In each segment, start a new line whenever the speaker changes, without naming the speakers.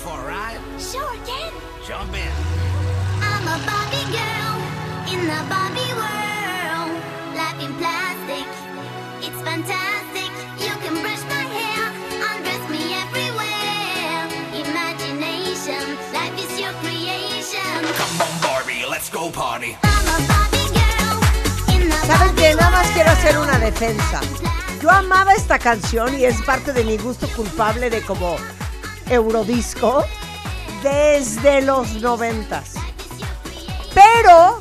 For a ride?
Sure, Ken.
Jump in.
I'm a Barbie girl in the Barbie world. Life in plastic, it's fantastic. You can brush my hair, undress me everywhere. Imagination, life is your creation.
Come on, Barbie, let's go party.
I'm a Barbie girl in the
¿Saben qué? Nada más
world.
quiero hacer una defensa. Yo amaba esta canción y es parte de mi gusto culpable de como Eurodisco desde los noventas. Pero,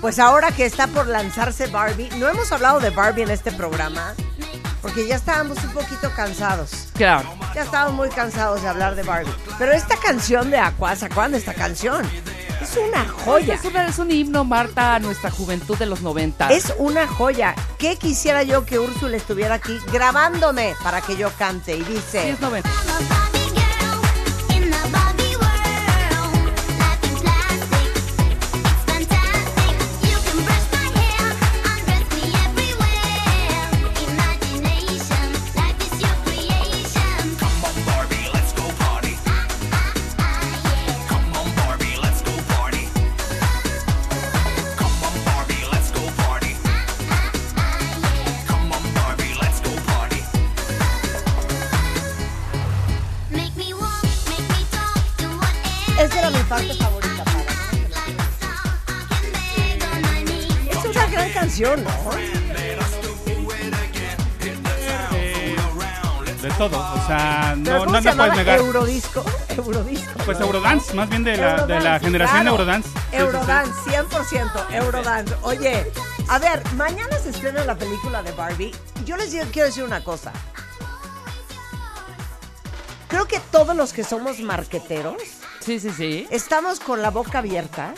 pues ahora que está por lanzarse Barbie, no hemos hablado de Barbie en este programa porque ya estábamos un poquito cansados.
Claro.
Ya estábamos muy cansados de hablar de Barbie. Pero esta canción de Aqua, ¿se acuerdan de esta canción? Es una joya.
Es, una- es un himno, Marta, a nuestra juventud de los 90.
Es una joya. ¿Qué quisiera yo que Úrsula estuviera aquí grabándome para que yo cante? Y
Sí,
dice,
es 90.
Gran canción, ¿no?
De todo, o sea, no,
¿cómo
no
llamaba?
puedes negar.
Eurodisco. Eurodisco.
Pues Eurodance, más bien de la, de la
Eurodance,
generación
claro.
Eurodance. Sí, sí, sí.
Eurodance, 100% Eurodance. Oye, a ver, mañana se estrena la película de Barbie. Yo les digo- quiero decir una cosa. Creo que todos los que somos marqueteros
Sí, sí, sí.
estamos con la boca abierta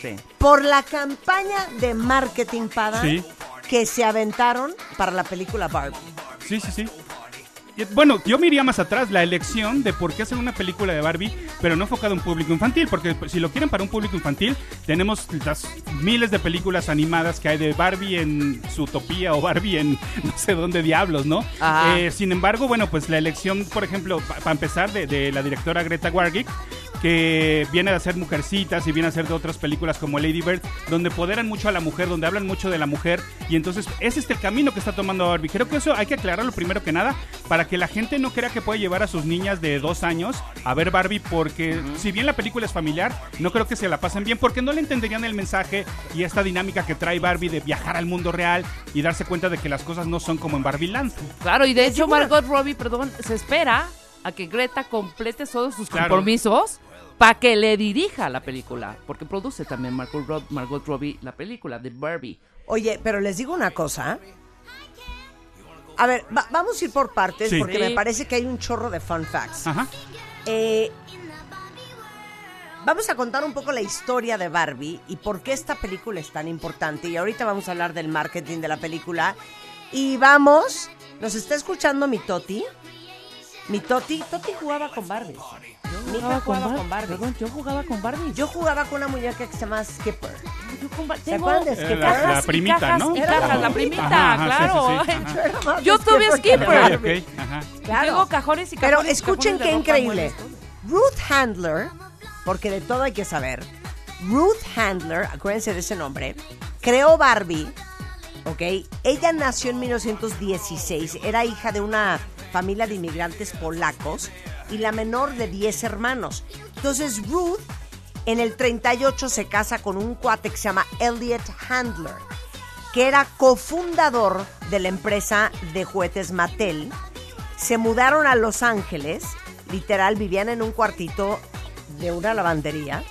sí.
por la campaña de marketing para
Sí.
que se aventaron para la película Barbie.
Sí, sí, sí. Y, Bueno, yo me iría más atrás, la elección de por qué hacer una película de Barbie, pero no enfocada a un público infantil, porque si lo quieren para un público infantil, tenemos las miles de películas animadas que hay de Barbie en su utopía o Barbie en no sé dónde diablos, ¿no? Eh, sin embargo, bueno, pues la elección, por ejemplo, para empezar, de, de la directora Greta Warwick, que viene de hacer Mujercitas y viene a hacer de otras películas como Lady Bird, donde empoderan mucho a la mujer, donde hablan mucho de la mujer, y entonces ese es el camino que está tomando Barbie. Creo que eso hay que aclararlo primero que nada, para que la gente no crea que puede llevar a sus niñas de dos años a ver Barbie, porque si bien la película es familiar, no creo que se la pasen bien, porque no le entenderían el mensaje y esta dinámica que trae Barbie de viajar al mundo real y darse cuenta de que las cosas no son como en Barbie Land.
Claro, y de hecho Margot Robbie, perdón, se espera a que Greta complete todos sus
Claro.
compromisos para que le dirija la película, porque produce también Margot, Rob- Margot Robbie la película de Barbie.
Oye, pero les digo una cosa. A ver, va- vamos a ir por partes
Sí.
porque
Sí.
me parece que hay un chorro de fun facts.
Ajá.
Eh, vamos a contar un poco la historia de Barbie y por qué esta película es tan importante. Y ahorita vamos a hablar del marketing de la película. Y vamos, ¿nos está escuchando mi Toti? Mi Toti, Toti jugaba con Barbie. Mi hija jugaba
Bar-
con Barbie.
Perdón, yo jugaba con Barbie.
Yo jugaba con una muñeca que se llama Skipper.
Yo con Bar-
¿Se
tengo
acuerdan de
Eh,
Skipper?
la, la primita,
cajas
¿no?
y
Era la
cajas, la
primita.
Ajá,
claro.
sí, sí, sí.
Ay,
Ajá.
Yo
tuve Skipper.
Barbie.
Ok, ajá.
Claro.
Tengo cajones y
Pero
cajones y
escuchen
cajones
qué increíble. Ruth Handler, porque de todo hay que saber. Ruth Handler, acuérdense de ese nombre, creó Barbie, ¿ok? Ella nació en 1916, era hija de una familia de inmigrantes polacos y la menor de 10 hermanos. Entonces Ruth en el 38 se casa con un cuate que se llama Elliot Handler, que era cofundador de la empresa de juguetes Mattel. Se mudaron a Los Ángeles, literal, vivían en un cuartito de una lavandería.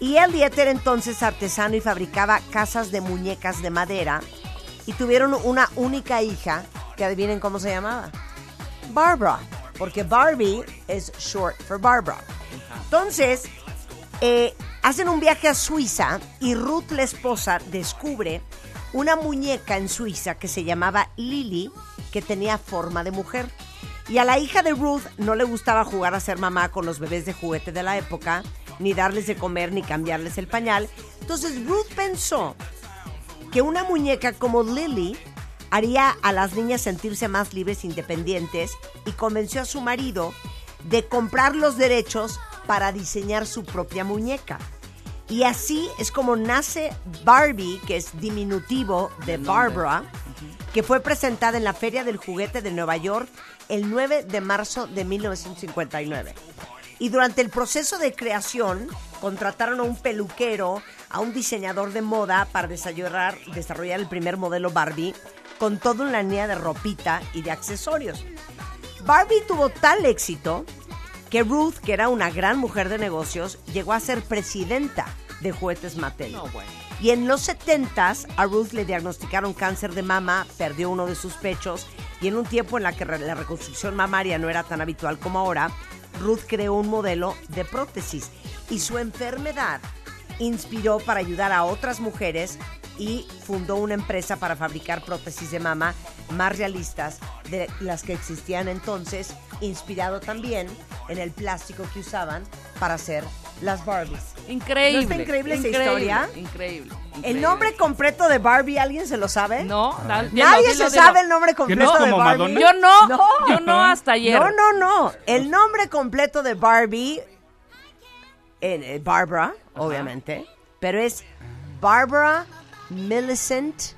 Y Elliot era entonces artesano y fabricaba casas de muñecas de madera. Y tuvieron una única hija, que adivinen cómo se llamaba. Barbara. Porque Barbie es short for Barbara. Entonces, eh, hacen un viaje a Suiza y Ruth, la esposa, descubre una muñeca en Suiza que se llamaba Lily, que tenía forma de mujer. Y a la hija de Ruth no le gustaba jugar a ser mamá con los bebés de juguete de la época, ni darles de comer, ni cambiarles el pañal. Entonces Ruth pensó que una muñeca como Lily haría a las niñas sentirse más libres e independientes y convenció a su marido de comprar los derechos para diseñar su propia muñeca. Y así es como nace Barbie, que es diminutivo de Barbara, que fue presentada en la Feria del Juguete de Nueva York el 9 de marzo de 1959. Y durante el proceso de creación contrataron a un peluquero, a un diseñador de moda para desarrollar, desarrollar el primer modelo Barbie con toda una línea de ropita y de accesorios. Barbie tuvo tal éxito que Ruth, que era una gran mujer de negocios, llegó a ser presidenta de Juguetes Mattel.
No, bueno.
Y en los 70s a Ruth le diagnosticaron cáncer de mama, perdió uno de sus pechos y en un tiempo en la que la reconstrucción mamaria no era tan habitual como ahora, Ruth creó un modelo de prótesis y su enfermedad inspiró para ayudar a otras mujeres y fundó una empresa para fabricar prótesis de mama más realistas de las que existían entonces, inspirado también en el plástico que usaban para hacer las Barbies.
Increíble.
¿No está increíble esa historia?
Increíble.
¿El nombre completo de Barbie alguien se lo sabe?
No,
Nadie
dilo,
se
dilo.
sabe el nombre completo
no
de Barbie.
Madonna?
Yo no,
No.
yo no hasta ayer.
No, no, no. El nombre completo de Barbie, eh, Barbara, obviamente, pero es Barbara Millicent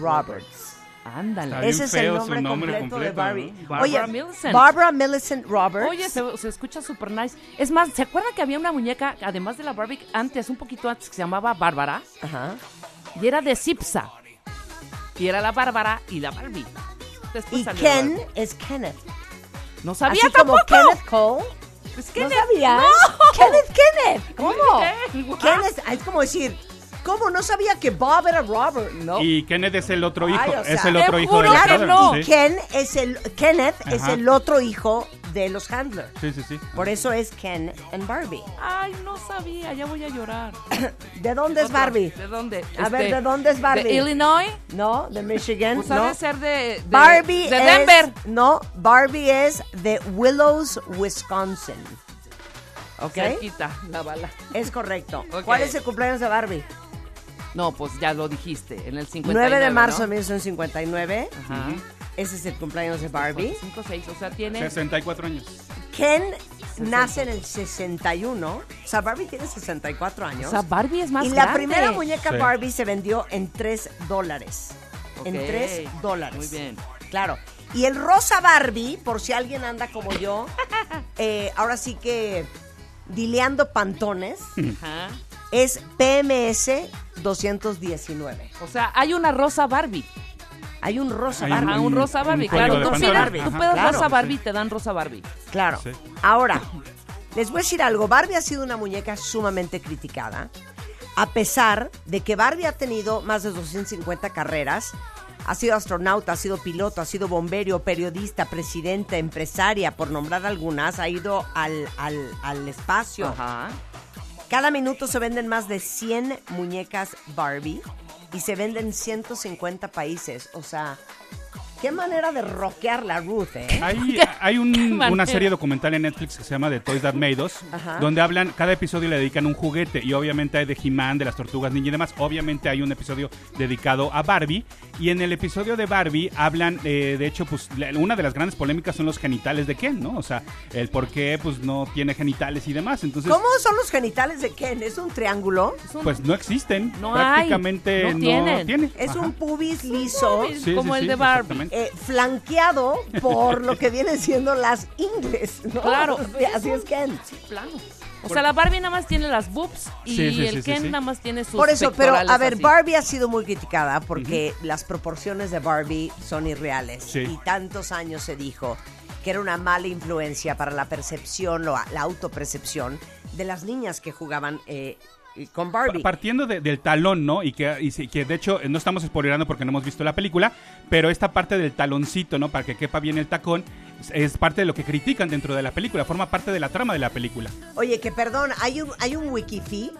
Roberts.
Ándale.
Ese es el nombre,
nombre
completo, de Barbie.
¿no?
Barbara
Oye,
Millicent.
Barbara Millicent Roberts.
Oye, se, se escucha super nice. Es más, ¿se acuerdan que había una muñeca, además de la Barbie, antes, un poquito antes, que se llamaba Bárbara?
Ajá.
Y era de Cipsa. Y era la Bárbara y la Barbie. Después
Y
salió
Ken
Barbie.
es Kenneth.
No sabía
Así como
tampoco.
Kenneth Cole.
Es
¿No
Kenneth.
sabía?
No.
Kenneth, Kenneth. ¿Cómo?
Kenneth,
es como decir, ¿cómo no sabía que Bob era Robert?
No.
Y Kenneth es el otro hijo.
Ay, o sea,
es el otro hijo de Brothers,
no.
Sí.
Ken es el Kenneth es
Ajá.
el otro hijo de los Handler.
sí, sí, sí.
Por eso es Ken and Barbie.
Ay, no sabía, ya voy a llorar.
¿De dónde es. Barbie?
¿De dónde?
A ver,
Este,
¿de dónde es Barbie?
¿De Illinois?
No, de Michigan.
Pues
no.
ser de, de-
Barbie
de
es-
Denver.
No, Barbie es de Willows, Wisconsin. ¿Ok?
Cerquita, la bala.
Es correcto. ¿Cuál es el cumpleaños de Barbie?
No, pues ya lo dijiste, en el 59.
9 de marzo de
¿no?
1959.
Ajá.
Ese es el cumpleaños de Barbie.
5, 6, o sea, tiene...
64 años.
Ken nace en el 61. O sea, Barbie tiene 64 años.
O sea, Barbie es más
y la
grande.
primera muñeca
Sí.
Barbie se vendió en 3 dólares. En
Ok,
3 dólares.
Muy bien.
Claro. Y el rosa Barbie, por si alguien anda como yo, eh, ahora sí que dileando pantones,
Ajá.
es PMS 219.
O sea, hay una rosa Barbie.
Hay un rosa
Hay
Barbie.
Ah, un rosa Barbie, claro. Tú
pantalla.
pides,
Barbie.
tú pides
Claro.
rosa Barbie, te dan rosa Barbie.
Claro.
Sí.
Ahora, les voy a decir algo. Barbie ha sido una muñeca sumamente criticada. A pesar de que Barbie ha tenido más de 250 carreras, ha sido astronauta, ha sido piloto, ha sido bombero, periodista, presidenta, empresaria, por nombrar algunas, ha ido al, al- al espacio.
Ajá.
Cada minuto se venden más de 100 muñecas Barbie y se venden en 150 países. O sea, qué manera de rockear la Ruth, ¿eh?
Hay, hay un- una serie documental en Netflix que se llama The Toys That Made Us,
Ajá.
donde hablan, cada episodio le dedican un juguete y obviamente hay de He-Man, de las tortugas ninja y demás. Obviamente hay un episodio dedicado a Barbie y en el episodio de Barbie hablan, eh, de hecho, pues una de las grandes polémicas son los genitales de Ken, ¿no? O sea, el por qué pues no tiene genitales y demás. Entonces,
¿Cómo son los genitales de Ken? ¿Es un triángulo?
Es un-
pues no existen.
No hay,
Prácticamente
no
no,
tienen.
tiene.
Es
Ajá.
un pubis liso,
pubis.
Sí,
como
sí,
el
sí,
de Barbie.
Eh, flanqueado por lo que vienen siendo las ingles, ¿no?
Claro.
Así es Ken.
plano. O sea, la Barbie nada más tiene las boobs y
Sí, sí,
el Ken
sí.
nada más tiene sus
Por eso, pero a ver,
así.
Barbie ha sido muy criticada porque las proporciones de Barbie son irreales.
Sí.
Y tantos años se dijo que era una mala influencia para la percepción, o la autopercepción de las niñas que jugaban eh, y con Barbie.
Partiendo de- del talón, ¿no? Y que, y que de hecho eh, no estamos spoilerando porque no hemos visto la película, pero esta parte del taloncito, ¿no? Para que quepa bien el tacón, es, parte de lo que critican dentro de la película, forma parte de la trama de la película.
Oye, que perdón, hay un, hay un Wikifeed,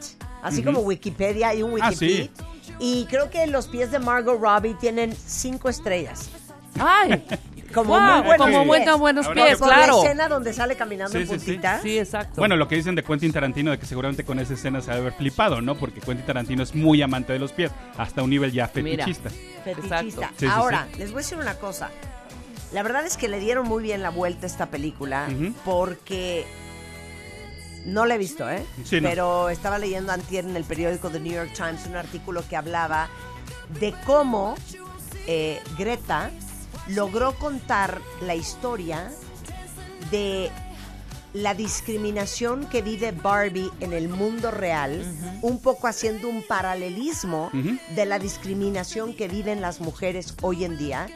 así
Ujú.
como Wikipedia, hay un
Ah,
Wikifeed.
sí.
Y creo que los pies de Margot Robbie tienen cinco estrellas.
¡Ay!
Como
Wow,
muy buenos
como
pies.
buenos,
Ahora
pies,
Por
claro.
la escena donde sale caminando
Sí,
en
sí, sí.
puntita.
Sí, exacto.
Bueno, lo que dicen de Quentin Tarantino, de que seguramente con esa escena se ha de haber flipado, ¿no? Porque Quentin Tarantino es muy amante de los pies, hasta un nivel ya
Mira.
fetichista.
fetichista.
Exacto.
Sí, sí,
Ahora, les voy a decir una cosa. La verdad es que le dieron muy bien la vuelta a esta película porque no la he visto, ¿eh?
Sí, no.
Pero estaba leyendo antier en el periódico The New York Times un artículo que hablaba de cómo eh, Greta logró contar la historia de la discriminación que vive Barbie en el mundo real, un poco haciendo un paralelismo de la discriminación que viven las mujeres hoy en día.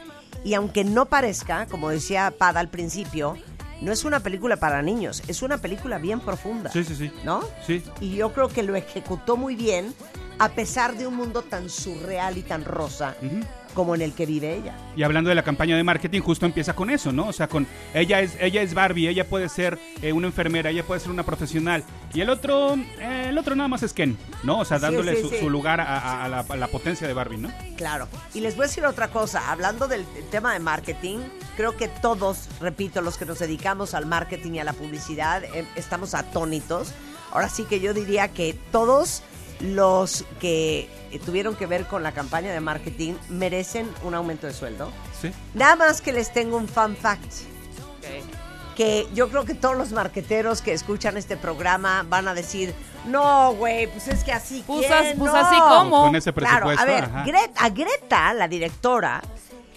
Y aunque no parezca, como decía Pada al principio, no es una película para niños, es una película bien profunda.
Sí, sí, sí.
¿No?
Sí.
Y yo creo que lo ejecutó muy bien, a pesar de un mundo tan surreal y tan rosa. Como en el que vive ella.
Y hablando de la campaña de marketing, justo empieza con eso, ¿no? O sea, con ella es ella es Barbie, ella puede ser eh, una enfermera, ella puede ser una profesional. Y el otro, eh, el otro nada más es Ken, ¿no? O sea,
Sí,
dándole
sí,
su,
sí.
su lugar a, a- a la, a la potencia de Barbie, ¿no?
Claro. Y les voy a decir otra cosa. Hablando del tema de marketing, creo que todos, repito, los que nos dedicamos al marketing y a la publicidad, eh, estamos atónitos. Ahora sí que yo diría que todos los que tuvieron que ver con la campaña de marketing merecen un aumento de sueldo.
Sí.
Nada más que les tengo un fun fact.
Ok.
que yo creo que todos los marqueteros que escuchan este programa van a decir, no, güey, pues es que así
Pues
¿quién?
pues
no".
así como.
Con ese
Claro,
presupuesto.
a ver,
ajá.
Gre- a Greta, la directora,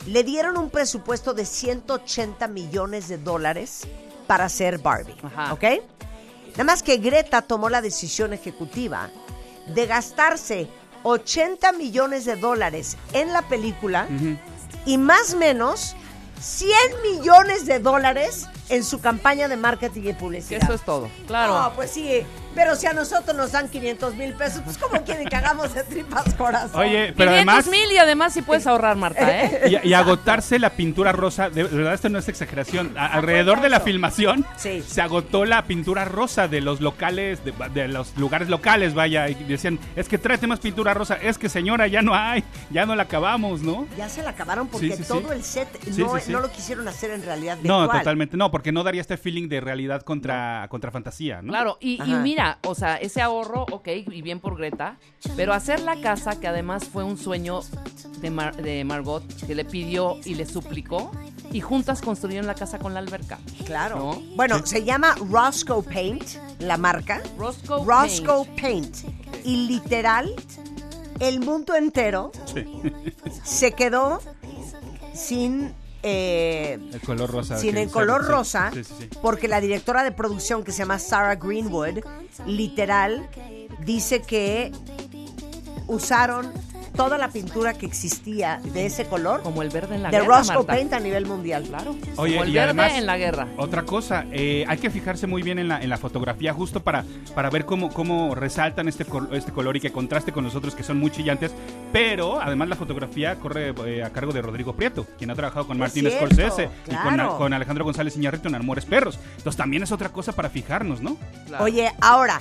le dieron un presupuesto de 180 millones de dólares para hacer Barbie,
Ajá.
¿ok? Nada más que Greta tomó la decisión ejecutiva de gastarse 80 millones de dólares en la película y más o menos 100 millones de dólares en su campaña de marketing y
Que
publicidad.
eso es todo. Claro.
No, pues sí, pero si a nosotros nos dan 500 mil pesos, pues ¿cómo quieren que hagamos de tripas corazón?
Oye, pero
500
además
mil y además sí puedes ahorrar, Marta, ¿eh?
y, y agotarse la pintura rosa, de, de verdad esto no es exageración. A- alrededor de la filmación
Sí.
se agotó la pintura rosa de los locales, de, de los lugares locales, vaya, y decían, es que tráete más pintura rosa, es que señora, ya no hay, ya no la acabamos, ¿no?
Ya se la acabaron porque
Sí, sí, sí.
todo el set no,
sí, sí.
no lo quisieron hacer en realidad
No,
virtual.
totalmente, no, porque no daría este feeling de realidad contra, contra fantasía, ¿no?
Claro, y, y
Ajá.
Mira, o sea, ese ahorro, ok, y bien por Greta, pero hacer la casa, que además fue un sueño de, Mar- de Margot, que le pidió y le suplicó, y juntas construyeron la casa con la alberca.
Claro.
¿No?
Bueno, se llama Roscoe Paint, la marca.
Roscoe
Roscoe
Paint.
Paint. Y literal, el mundo entero
Sí.
se quedó sin eh,
El color rosa.
sin el color rosa,
Sí, sí, sí.
porque la directora de producción que se llama Sarah Greenwood, literal, dice que usaron toda la pintura que existía de ese color
Como el verde en la
de
guerra,
Roscoe
Marta.
Paint a nivel mundial.
Claro.
Oye,
como el
y
verde
además-
en la guerra.
Otra cosa, eh, hay que fijarse muy bien en la, en la fotografía justo para, para ver cómo, cómo resaltan este, este color y que contraste con los otros que son muy chillantes. Pero además la fotografía corre eh, a cargo de Rodrigo Prieto, quien ha trabajado con Martín
cierto,
Scorsese y con, Alejandro González Iñárritu en Amores Perros. Entonces también es otra cosa para fijarnos, ¿no?
Claro.
Oye, ahora,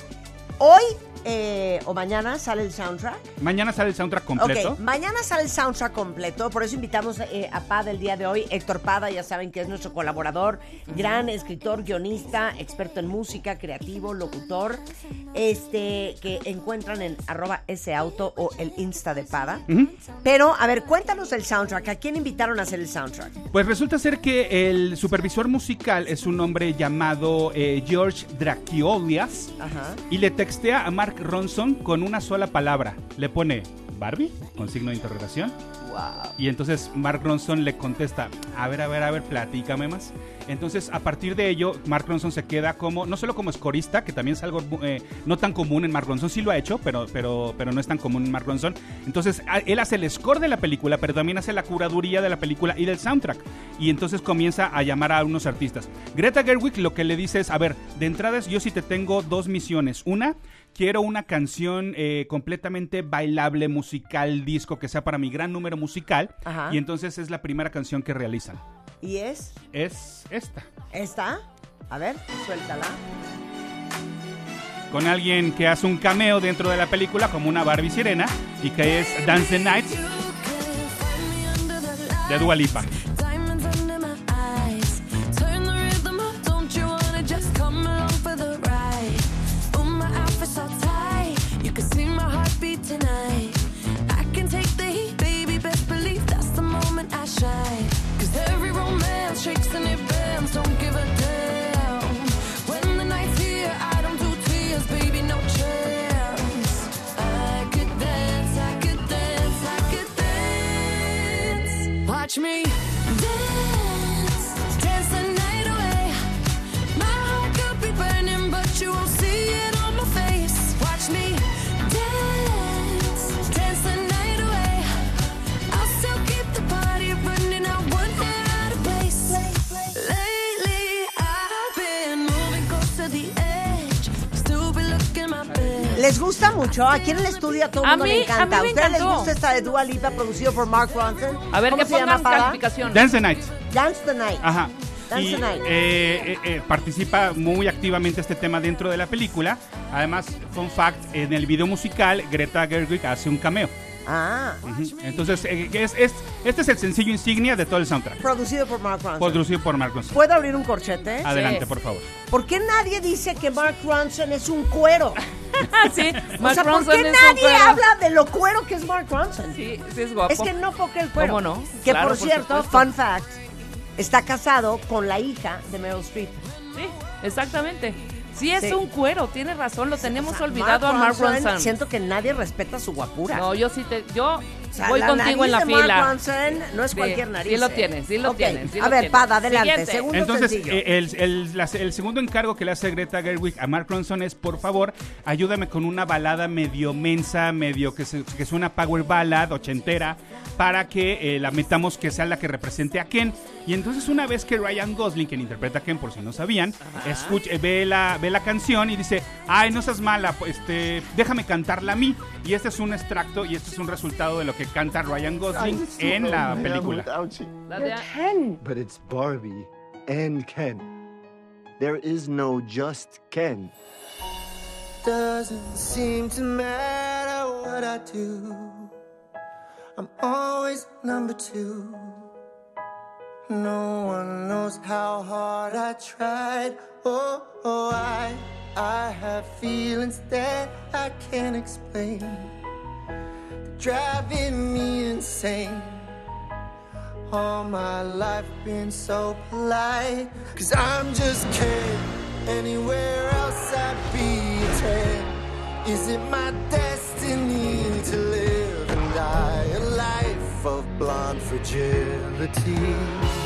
hoy eh, o mañana sale el soundtrack.
Mañana sale el soundtrack completo.
Ok, mañana sale el soundtrack completo, por eso invitamos eh, a Pada el día de hoy. Héctor Pada, ya saben que es nuestro colaborador, gran escritor, guionista, experto en música, creativo, locutor, este que encuentran en arroba ese auto o el Insta de Pada. Pero, a ver, cuéntanos el soundtrack. ¿A quién invitaron a hacer el soundtrack?
Pues resulta ser que el supervisor musical es un hombre llamado eh, George Draciolias
Ajá.
y le textea a Mark Ronson con una sola palabra. Le pone Barbie, con signo de interrogación. Y entonces Mark Ronson le contesta, a ver, a ver, a ver, platícame más. Entonces, a partir de ello, Mark Ronson se queda como, no solo como escorista, que también es algo eh, no tan común en Mark Ronson, sí lo ha hecho, pero, pero, pero no es tan común en Mark Ronson. Entonces, él hace el score de la película, pero también hace la curaduría de la película y del soundtrack. Y entonces comienza a llamar a unos artistas. Greta Gerwig lo que le dice es, a ver, de entrada yo sí te tengo dos misiones. Una, quiero una canción eh, completamente bailable, musical, disco, que sea para mi gran número musical.
Ajá.
Y entonces es la primera canción que realizan.
¿Y es
Es esta.
esta? A ver, suéltala.
Con alguien que hace un cameo dentro de la película como una Barbie sirena y que es Dance the Night de Dua Lipa.
Dance. Watch me
¿Les gusta mucho? Aquí en el estudio a todo el mundo
mí-
le encanta.
a mí me
¿A ustedes les gusta esta de Dua Lipa producido por Mark Ronson?
A ver,
¿Cómo
que
se llama,
pongan calificación.
Dance the Night.
Dance the Night.
Ajá.
Dance
Y
the Night.
eh, eh, eh, participa muy activamente este tema dentro de la película. Además, fun fact, en el video musical Greta Gerwig hace un cameo.
Ah,
Ujú. Entonces, eh, es, es- este es el sencillo insignia de todo el soundtrack.
producido por Mark Ronson.
Producido por Mark Ronson.
¿Puedo abrir un corchete?
Adelante,
Sí.
por favor.
¿Por qué nadie dice que Mark Ronson es un cuero? O
Mark
sea, ¿por qué
es
nadie habla de lo cuero que es Mark Ronson?
Sí, sí es guapo.
Es que no porque el cuero.
¿Cómo no?
Que
Claro,
por cierto, fun fact, está casado con la hija de Meryl Streep.
Sí, exactamente. Sí es
Sí.
un cuero, tienes razón, lo tenemos
O sea,
olvidado a Mark Ronson.
Siento que nadie respeta su guapura.
No, yo sí te, yo
O sea,
voy
la
contigo en la
de
fila.
Mark Ronson no es
Sí,
cualquier
sí
nariz.
lo
¿eh?
tienes, sí lo
Ok,
tienes, sí
a
lo
ver,
tienes.
Pada, adelante.
Siguiente.
Segundo
Entonces,
sencillo.
eh, el, el- la- el segundo encargo que le hace Greta Gerwig a Mark Ronson es, por favor, ayúdame con una balada medio mensa, medio que, se, que es una power ballad ochentera, para que eh, la metamos que sea la que represente a Ken. Y entonces una vez que Ryan Gosling, quien interpreta a Ken, por si no sabían, escucha, eh, ve, la, ve la canción y dice, ay, no seas mala, pues, este, déjame cantarla a mí. Y este es un extracto y este es un resultado de lo que canta Ryan Gosling en la película.
La de-
But it's Barbie and Ken. There is no just Ken. Doesn't seem to matter what I do. I'm always number two. No one knows how hard I tried. Oh, oh I, I have feelings that I can't explain. Driving me insane. All my life been so polite. Cause I'm just Ken. Anywhere else I'd be a 10. Is it my destiny to live and die a life of blonde fragility?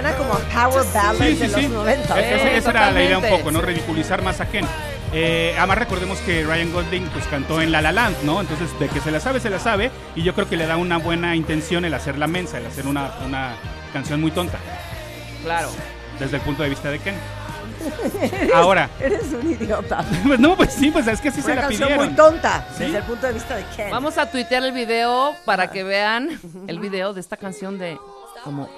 Suena como power ballad
Sí,
de
sí,
los
sí.
90.
E- ese-
Sí,
esa era la idea un poco, ¿no? Ridiculizar más a Ken. Eh, además recordemos que Ryan Gosling pues cantó en La La Land, ¿no? Entonces de que se la sabe, se la sabe y yo creo que le da una buena intención el hacer la mensa, el hacer una, una canción muy tonta
Claro.
desde el punto de vista de Ken. Ahora,
Eres un idiota.
pues no, pues sí, pues es que se
Una
la
canción
pidieron.
muy tonta
Sí.
desde el punto de vista de Ken.
Vamos a tuitear el video para que vean el video de esta canción de como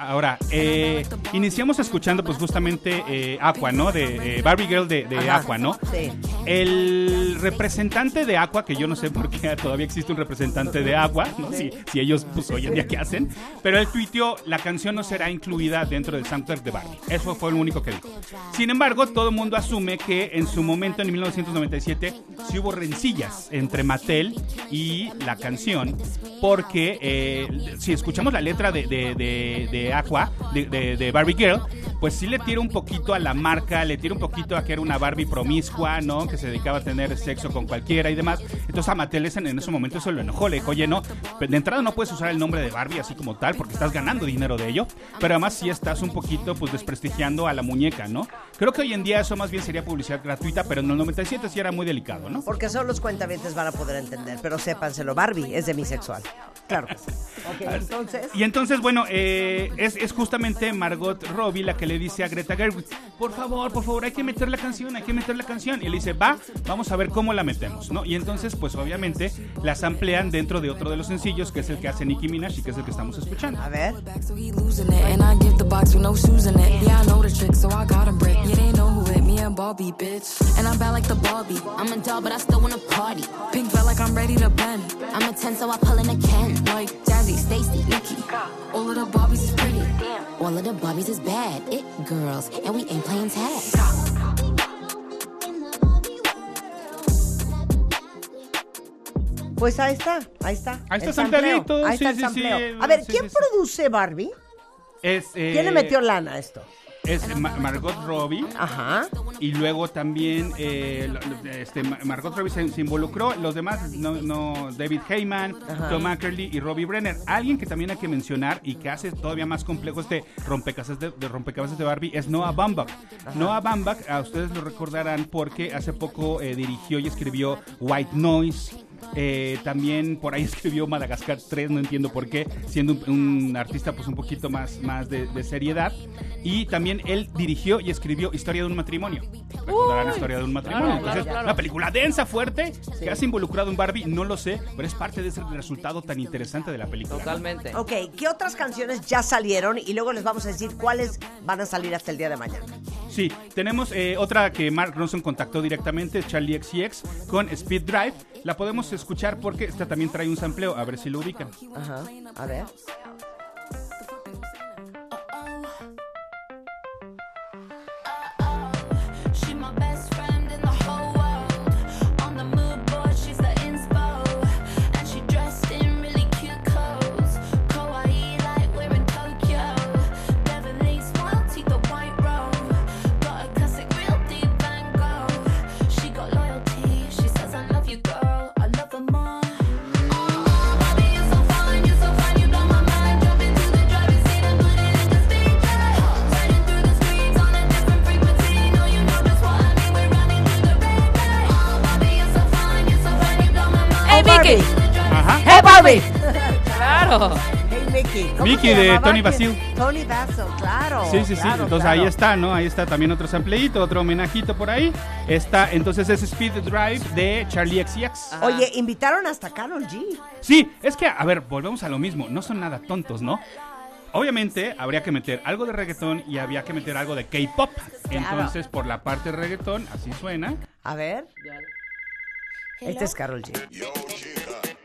Ahora, eh, iniciamos escuchando pues justamente eh, Aqua, ¿no? De eh, Barbie Girl de, de. Aqua, ¿no?
Sí.
El representante de Aqua, que yo no sé por qué todavía existe un representante de Aqua, ¿no? Si, si ellos, pues hoy en día, ¿qué hacen? Pero él tuiteó, la canción no será incluida dentro del soundtrack de Barbie. Eso fue lo único que dijo. Sin embargo, todo el mundo asume que en su momento, en 1997, sí hubo rencillas entre Mattel y la canción, porque eh, si escuchamos la letra de, de, de- de Aqua, de, de- de Barbie Girl, pues sí le tira un poquito a la marca, le tira un poquito a que era una Barbie promiscua, ¿no? Que se dedicaba a tener sexo con cualquiera y demás. Entonces a Mattel ese- en ese momento eso lo enojó, le dijo, oye, no, de entrada no puedes usar el nombre de Barbie así como tal, porque estás ganando dinero de ello, pero además sí estás un poquito, pues, desprestigiando a la muñeca, ¿no? Creo que hoy en día eso más bien sería publicidad gratuita, pero en el 97 sí era muy delicado, ¿no?
Porque solo los cuentavientes van a poder entender, pero sépanselo, Barbie es demisexual. Claro que sí. Ok, entonces...
Y entonces, bueno, eh, es, es justamente Margot Robbie la que le dice a Greta Gerwig, por favor, por favor, hay que meter la canción, hay que meter la canción. Y él dice, va, vamos a ver cómo la metemos, ¿no? Y entonces, pues obviamente, las amplían dentro de otro de los sencillos, que es el que hace Nicki Minaj y que es el que estamos escuchando.
A ver.
All of the is pretty.
All of the is bad. It girls, and we ain't playing.
Pues ahí está, ahí está.
Ahí está
el. Ahí está el
sí,
A ver, ¿quién produce Barbie? ¿Quién le eh, metió lana a esto?
Es Ma- Margot Robbie.
Ajá.
Y luego también eh, este, Ma- Margot Robbie se, se involucró. Los demás, no, no David Heyman,
Ajá.
Tom Ackerley y Robbie Brenner. Alguien que también hay que mencionar y que hace todavía más complejo este rompecabezas de, de rompecabezas de Barbie es Noah Baumbach. Noah Baumbach, a ustedes lo recordarán porque hace poco eh, dirigió y escribió White Noise. Eh, también por ahí escribió Madagascar 3, no entiendo por qué, siendo un, artista pues un poquito más, más de seriedad. Y también él dirigió y escribió Historia de un matrimonio. Recordarán
Uy,
Historia de un matrimonio.
claro,
Entonces,
claro, claro.
una película densa, fuerte, que has involucrado en Barbie, no lo sé, pero es parte de ese resultado tan interesante de la película.
Totalmente.
Ok, ¿qué otras canciones ya salieron? Y luego les vamos a decir cuáles van a salir hasta el día de mañana.
Sí, tenemos eh, otra que Mark Ronson contactó directamente, Charlie XCX, con Speed Drive. La podemos escuchar porque esta también trae un sampleo, a ver si lo ubican.
Ajá, a ver.
Ajá.
¡Hey, Barbie! ¡Claro!
Hey, Mickey. ¿Cómo
Mickey de
llamaba?
Tony. Basil.
Tony Basil, claro.
Sí, sí, sí.
claro,
Entonces
claro.
ahí está, ¿no? Ahí está también otro sampleito, otro homenajito por ahí. Está, entonces es Speed Drive de Charlie XCX.
Ajá.
Oye, invitaron hasta Carol G.
Sí, es que, a ver, volvemos a lo mismo. No son nada tontos, ¿no? Obviamente habría que meter algo de reggaetón y había que meter algo de K-pop. Entonces, por la parte de reggaetón, así suena.
A ver. Este es Carol G.
Papi,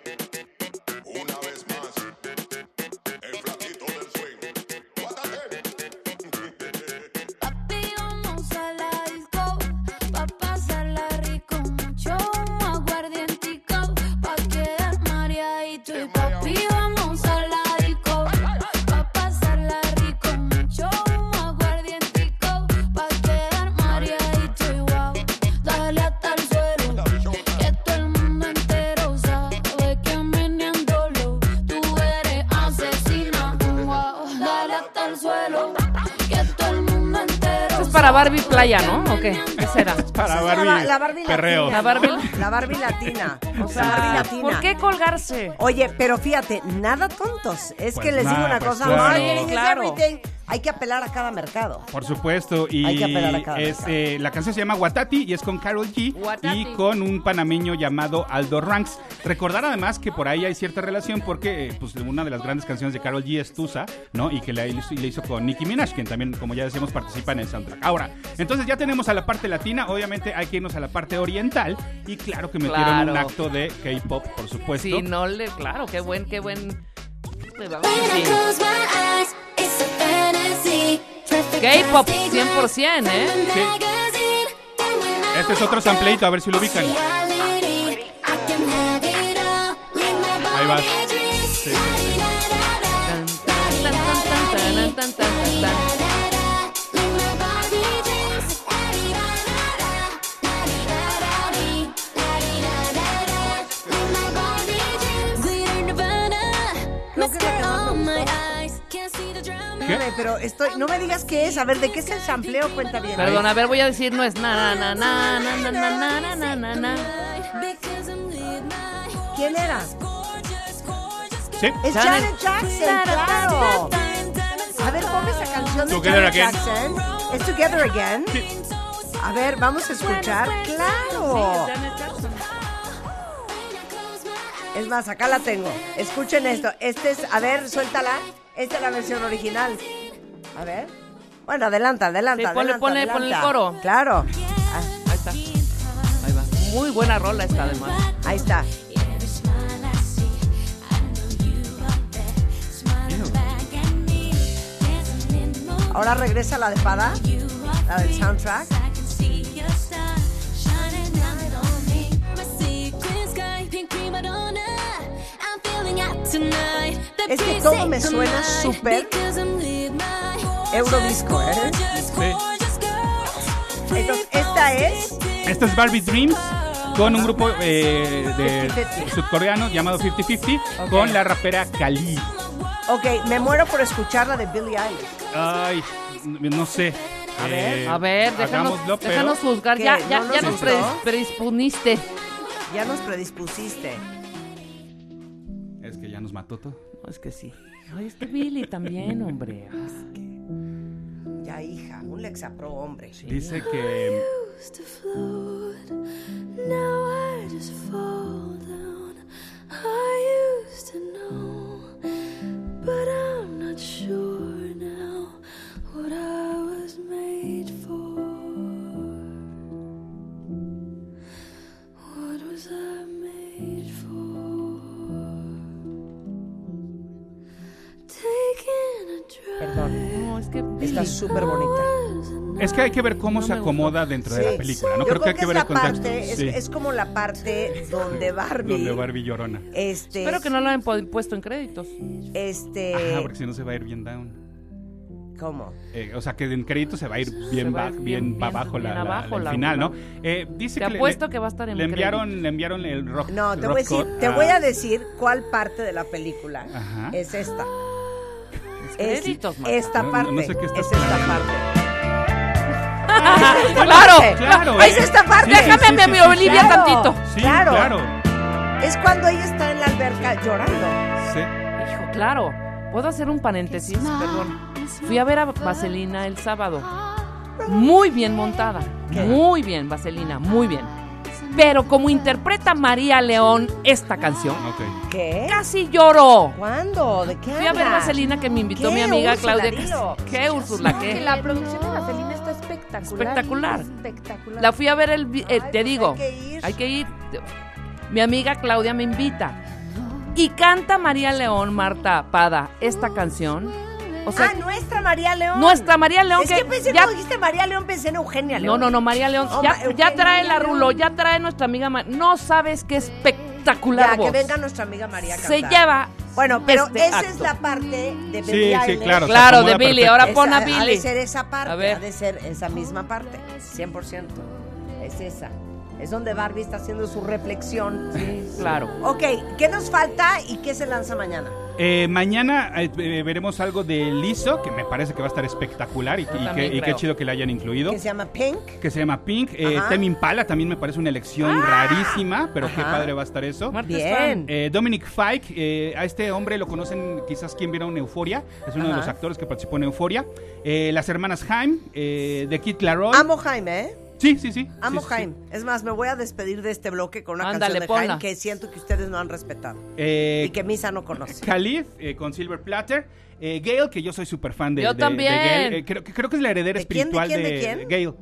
para Barbie Playa, ¿no? ¿O qué? ¿Qué será?
Para Barbie,
la, la Barbie
perreo.
latina.
La Barbie-
¿no? La Barbie latina. O sea, Barbie latina.
¿Por qué colgarse?
Oye, pero fíjate, nada tontos. Es
Pues
que les digo una
pues
cosa,
claro.
marketing is
Claro.
Hay que apelar a cada mercado.
Por supuesto, y
Hay que apelar a cada
es,
mercado.
eh, la canción se llama Watati y es con Carol G
Watati.
y con un panameño llamado Aldo Ranks. Recordar además que por ahí hay cierta relación porque eh, pues, una de las grandes canciones de Carol G es Tusa, ¿no? Y que le, hizo- le hizo con Nicki Minaj, quien también, como ya decíamos, participa en el soundtrack. Ahora, entonces ya tenemos a la parte latina, obviamente hay que irnos a la parte oriental y claro que metieron
Claro.
un acto de K-pop, por supuesto.
Si no le... Claro, qué buen, qué buen... Pues vamos Gay
pop
100%, ¿eh?
Sí. Este es otro sampleito, a ver si lo ubican. Ahí vas. Sí.
Pero estoy, no me digas qué es. A ver, ¿de qué es el sampleo? Cuenta bien.
Perdón, a ver, voy a decir, no es na na na na na na na na na na.
¿Quién era?
Sí.
Es
Janet.
Janet Jackson, claro. A ver, ponme esa canción de
Together
Janet
Again.
Jackson. ¿Es Together Again? A ver, vamos a escuchar. ¡Claro! Es más, acá la tengo. Escuchen esto. Este es, a ver, suéltala. Esta es la versión original. A ver. Bueno, adelanta, adelanta,
Sí, ponle-
adelanta,
ponle- ponle el
adelanta.
coro.
Claro. Ah,
Ahí está. Ahí va. Muy buena rola esta, además.
ahí está. Ahora regresa la de Pada, la del soundtrack. Es que todo me suena súper Eurodisco, ¿eh? Entonces, esta es
Esta es Barbie Dreams con un grupo eh, de
50-50.
sudcoreano llamado 50-50
Ok.
con la rapera Khalid.
Ok, me muero por escuchar la de Billie Eilish.
Ay, no sé.
A ver.
Eh,
A ver, déjanos, déjanos juzgar.
¿Qué?
Ya, ya,
¿No
ya
nos
predisponiste.
Ya nos predispusiste.
Es que ya nos mató todo.
Es que sí. Ay, es que Billy también, hombre.
Ya, hija, un Lexapro, hombre.
Dice que
just
Perdón.
No, es que
Está súper bonita.
es que hay que ver cómo
No
se acomoda dentro de
Sí.
la película. No
Yo
creo que hay que
es
ver
la
el contexto.
parte, es,
Sí.
es como la parte donde Barbie.
Donde Barbie llorona.
Este.
Espero que no lo hayan puesto en créditos.
Este.
Ajá, porque si no se va a ir bien down.
¿Cómo?
Eh, o sea, que en crédito se va a ir bien,
va a
ba-
ir
bien,
bien- bien-
abajo la,
bien
la-
abajo
el
la-
final,
la-
¿no? Eh, dice
Te
que le-
apuesto
le,
que va a estar en
le enviaron, le enviaron el rock.
No, te
rock
voy a decir, te
a-
voy a decir cuál parte de la película
Ajá.
es esta.
Es
Es
créditos, Marta.
esta
no-
parte.
no sé qué estás
es esta
planeando.
parte.
¡Claro!
Claro,
Es esta parte.
Sí, sí,
Déjame
sí,
mi
sí,
Olivia.
Claro.
tantito.
Sí,
Claro.
claro.
Es cuando ella está en la alberca llorando.
Sí.
Hijo, claro. ¿Puedo hacer un paréntesis? Perdón. Fui a ver a Vaselina el sábado. Muy bien montada. Muy bien, Vaselina, muy bien. Pero como interpreta María León esta canción.
¿Qué?
casi lloró.
¿Cuándo? ¿De qué
Fui a ver
hablas?
Vaselina que me invitó
¿Qué,
mi amiga
Úrsula,
Claudia.
dilo?
¿Qué, Úrsula?
Que
¿Qué?
la producción de Vaselina está espectacular.
Espectacular.
Espectacular.
La fui a ver el... eh,
Ay,
te
pues
digo,
hay que ir.
hay que ir. Mi amiga Claudia me invita. Y canta María León, Marta Pada, esta canción. O sea,
ah, nuestra María León.
nuestra María León
Es
que
que pensé,
ya
cuando dijiste María León, pensé en Eugenia
No,
León.
no, no, María León.
Oh,
ya,
Eugenia
ya trae la rulo, ya trae nuestra amiga. Ma- no sabes qué espectacular
Ya,
voz.
que venga nuestra amiga María a
Se lleva.
Bueno, pero
este
esa es la parte de
Sí,
Billie
sí,
Eilish.
claro.
Claro, de Billy.
perfecto.
Ahora pon a
Ha de
Billy.
ser esa parte,
A ver.
ha de ser esa misma parte, 100%. Es esa. Es donde Barbie está haciendo su reflexión.
Claro.
Ok, ¿qué nos falta y qué se lanza mañana?
Eh, mañana eh, veremos algo de Lizzo, que me parece que va a estar espectacular y, y que-
también
y qué chido que le hayan incluido.
Que se llama Pink.
Que se llama Pink. Eh. Temi Impala también me parece una elección rarísima, pero qué padre va a estar eso.
Bien.
Eh, Dominic Fike, eh, a este hombre lo conocen quizás quien vieron Euforia, es uno de los actores que participó en Euforia. Eh, las hermanas Haim, eh, de Kid Laroi.
Amo Jaime, ¿eh?
Sí, sí, sí.
Amo
sí.
Jaime. Es más, me voy a despedir de este bloque con una
Ándale,
canción de
ponla.
Jaime que siento que ustedes no han respetado.
Eh,
y que Misa no conoce.
Khalid eh, con Silver Platter. Eh, Gail, que yo soy súper fan de,
Yo
de-
también.
de Gail. Eh, creo, que- creo que es la heredera
¿De quién, de
espiritual
quién, de quién?
Gail.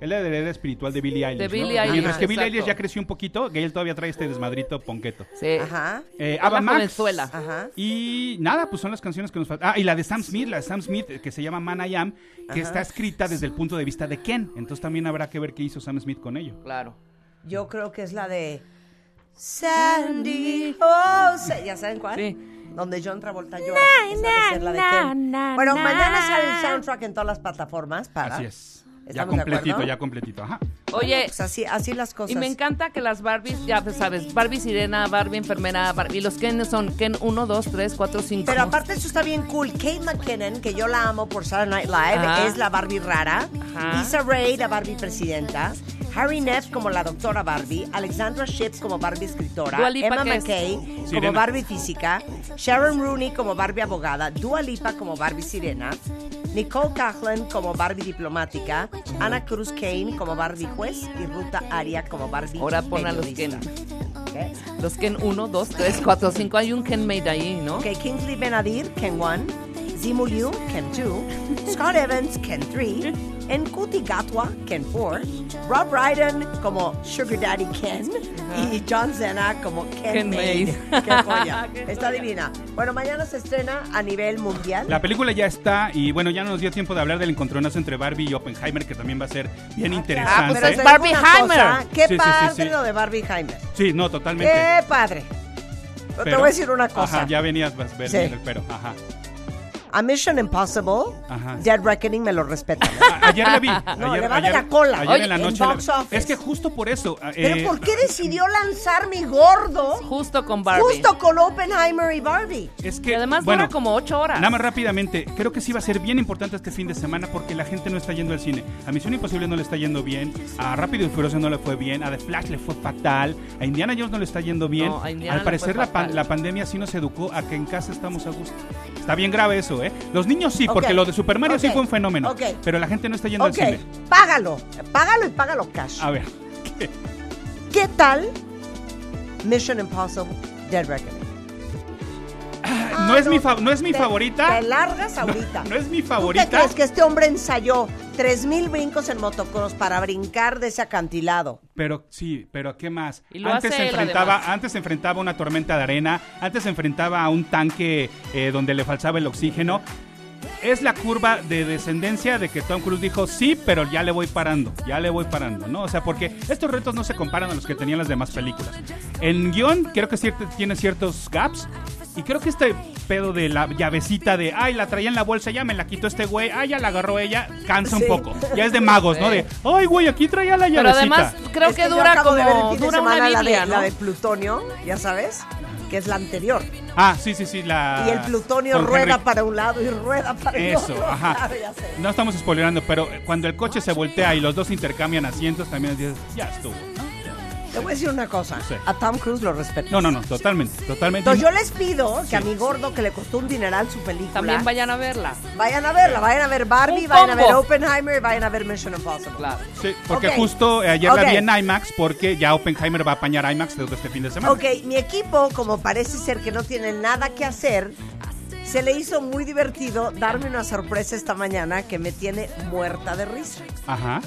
Es la heredera espiritual de Billie Eilish.
De
¿no?
Billie Eilish,
Mientras que Billie. Eilish ya creció un poquito, Gail todavía trae este desmadrito ponqueto.
Sí.
Ajá.
Eh, Ava Max.
jovenzuela.
Ajá.
Y nada, pues son las canciones que nos faltan. Ah, y la de Sam Smith, la de Sam Smith, que se llama Man I Am, que está escrita desde el punto de vista de Ken. Entonces también habrá que ver qué hizo Sam Smith con ello.
Claro.
Yo creo que es la de Sandy Jose. ¿Ya saben cuál?
Sí.
Donde John Travolta llora. Esa debe ser la de Ken. Bueno, mañana sale el soundtrack en todas las plataformas para.
Así es. Ya
¿Estamos de
completito, ya completito. Ajá.
Oye,
Pues así, así las cosas.
y me encanta que las Barbies, ya pues, sabes, Barbie sirena, Barbie enfermera, Barbie, los Ken son Ken 1, 2, 3, 4, 5.
Pero aparte eso está bien cool. Kate McKinnon, que yo la amo por Saturday Night Live,
Ajá.
es la Barbie rara.
Ajá.
Issa Rae, la Barbie presidenta. Harry Neff como la doctora Barbie. Alexandra Shipp como Barbie escritora.
Dua Lipa,
Emma
¿qué es?
McKay como. Barbie física. Sharon Rooney como Barbie abogada. Dua Lipa como Barbie sirena. Nicole Coughlan como Barbie diplomática. Ana Cruz Kane como Barbie juez. Y Ruta Aria como Barbie
Ahora pon a los. Ken.
¿Ok?
Los Ken 1, 2, 3, 4, 5. Hay un Ken made ahí, ¿no?
Ok, Kingsley Benadir, Ken 1. Zimu Liu, Ken 2. Scott Evans, Ken 3. Nkuti Gatwa, Ken 4. Rob Brydon como Sugar Daddy Ken. Y John Cena como Ken,
Ken
Maid.
Maid.
Qué joya.
Qué
Está divina. Bueno, mañana se estrena a nivel mundial.
La película ya está y bueno, ya no nos dio tiempo de hablar del encontronazo entre Barbie y Oppenheimer, que también va a ser bien
Ah,
interesante.
pero te digo
Barbie
una cosa,
Heimer.
Qué
Sí, sí, sí,
padre
sí.
lo de Barbie Heimer.
Sí, no, totalmente.
Qué padre. Pero te voy a decir una cosa.
Ajá, ya venías vas a ver
Sí.
el pero. Ajá.
A Mission Impossible,
Ajá.
Dead Reckoning me lo respetan.
A- Ayer la vi.
No,
ayer,
le va de
ayer-
la cola.
Ayer
Oye,
en la
en
noche. la-
box office.
es que justo por eso.
Pero
eh,
¿por qué decidió lanzar mi gordo
Justo con Barbie.
justo con Oppenheimer y Barbie?
Es
Y
que.
además
bueno,
dura como 8 horas.
Nada más rápidamente, creo que sí va a ser bien importante este fin de semana porque la gente no está yendo al cine. A Misión Imposible no le está yendo bien, a Rápido y Furioso no le fue bien, a The Flash le fue fatal, a Indiana Jones no le está yendo bien.
No, a Indiana
Al
le
parecer
fue
la, pan-
fatal.
la pandemia sí nos educó a que en casa estamos a gusto. Está bien grave eso, ¿eh? Los niños sí, porque lo de Super Mario sí fue un fenómeno, pero la gente no está yendo al cine.
págalo, págalo y págalo cash.
A ver, ¿qué?
¿Qué tal Mission Impossible Dead Reckoning?
No, es mi no es mi
Te-
favorita.
Te largas ahorita.
No es mi
¿Tú
favorita.
qué crees que este hombre ensayó 3000 brincos en motocross para brincar de ese acantilado?
Pero sí, pero ¿qué más?
Y lo
antes
hace
se enfrentaba, antes se enfrentaba a una tormenta de arena, antes se enfrentaba a un tanque eh, donde le falsaba el oxígeno. Es la curva de descendencia de que Tom Cruise dijo sí, pero ya le voy parando, ya le voy parando, ¿no? O sea, porque estos retos no se comparan a los que tenían las demás películas. En guion creo que tiene ciertos gaps. Y creo que este pedo de la llavecita de, ay, la traía en la bolsa, ya me la quitó este güey, ay, ya la agarró ella, cansa
Sí.
un poco. Ya es de magos, ¿no? De, ay, güey, aquí traía la
Pero
llavecita.
además creo
Es
que, dura
acabo de ver el
como dura una
la de plutonio, ya sabes, que es la anterior.
Ah, sí, sí, sí, la...
y el plutonio rueda
Henry-
para un lado y rueda para el
Eso,
otro.
ajá.
Claro, ya sé.
No estamos spoilerando, pero cuando el coche se voltea y los dos intercambian asientos, también dices, ya estuvo.
Te voy a decir una cosa.
Sí.
A Tom Cruise lo respeto.
No, no, no, totalmente, totalmente.
Entonces yo les pido que a mi gordo que le costó un dineral su película.
También vayan a verla.
Vayan a verla, vayan a ver Barbie,
Un
vayan a ver. Oppenheimer y vayan a ver Mission Impossible.
Claro.
Sí, porque justo eh, ayer la vi en IMAX porque ya Oppenheimer va a apañar IMAX todo este fin de semana.
Ok, mi equipo, como parece ser que no tiene nada que hacer, se le hizo muy divertido darme una sorpresa esta mañana que me tiene muerta de risa.
Ajá.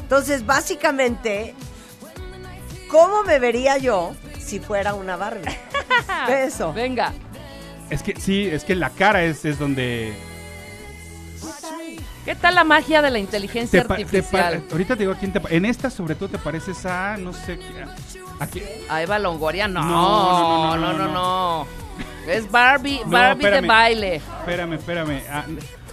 Entonces, básicamente, ¿cómo me vería yo si fuera una Barbie? Eso.
Venga.
Es que sí, es que la cara es, es donde...
¿Qué tal la magia de la inteligencia
te te
artificial?
ahorita te digo a quién te... En esta sobre todo te pareces a, no sé, a, a quién-
A Eva Longoria, no.
No,
No,
no,
no,
no,
no,
no,
Es Barbie,
No,
Barbie de baile.
Espérame, espérame. ah,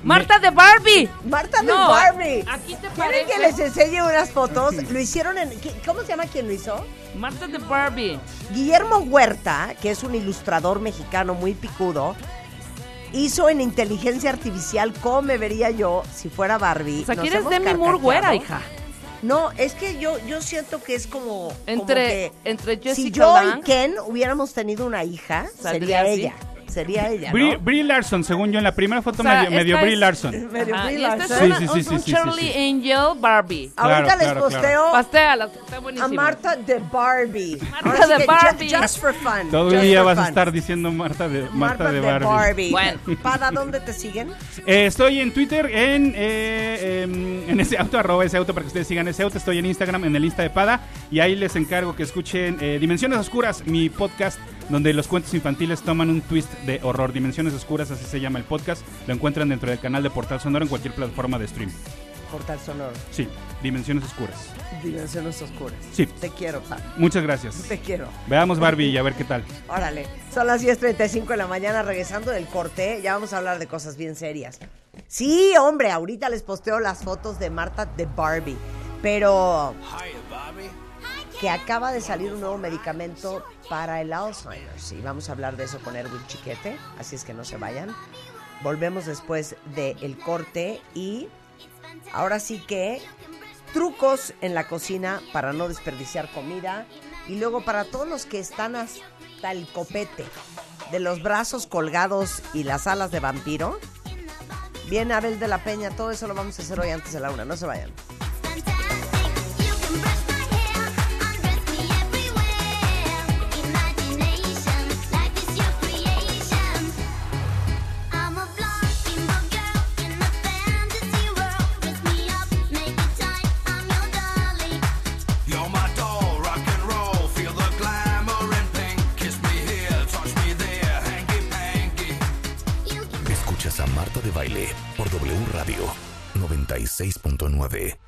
Marta de Barbie.
Marta de
No,
Barbie.
Aquí te
¿Quieren que les enseñe unas fotos? Lo hicieron en... ¿qué- ¿Cómo se llama quien lo hizo?
Marta de Barbie.
Guillermo Huerta, que es un ilustrador mexicano muy picudo, hizo en inteligencia artificial cómo me vería yo si fuera Barbie.
O sea, ¿quieres Demi Moore güera, hija?
No, es que yo, yo siento que es como, como
Entre,
que
entre Jessica
si yo y Ken hubiéramos tenido una hija, sería
así.
ella. Sería ella,
Brie,
¿no?
Brie Larson, según yo, en la primera foto
O sea,
medio, medio Brie
es-
Larson.
Medio
Ajá,
Brie Larson.
Sí, sí, sí,
un-
sí,
un
sí,
Charlie
sí.
Angel Barbie.
Ahorita
Claro,
les
claro,
posteo
claro.
A. Marta de Barbie.
Marta de Barbie.
Just, for fun.
Todo el día vas a estar diciendo Marta de, Marta
Marta
de Barbie.
Bueno.
¿Para dónde te siguen?
Eh, estoy en Twitter, en, eh, em, en ese auto, arroba ese auto para que ustedes sigan ese auto. Estoy en Instagram, en el Insta de Pada. Y ahí les encargo que escuchen eh, Dimensiones Oscuras, mi podcast, donde los cuentos infantiles toman un twist de horror. Dimensiones Oscuras, así se llama el podcast. Lo encuentran dentro del canal de Portal Sonoro en cualquier plataforma de stream.
Portal Sonoro.
Sí, Dimensiones Oscuras.
Dimensiones oscuras.
Sí.
Te quiero, pa.
Muchas gracias.
Te quiero.
Veamos Barbie y a ver qué tal.
Órale. Son las 10.35 de la mañana, regresando del corte. Ya vamos a hablar de cosas bien serias. Sí, hombre, ahorita les posteo las fotos de Marta de Barbie, pero que acaba de salir un nuevo medicamento para el Alzheimer's y vamos a hablar de eso con Erwin Chiquete, así es que no se vayan. Volvemos después del corte y ahora sí que trucos en la cocina para no desperdiciar comida y luego para todos los que están hasta el copete de los brazos colgados y las alas de vampiro. Bien, Abel de la Peña, todo eso lo vamos a hacer hoy antes de la una, no se vayan.
96.9.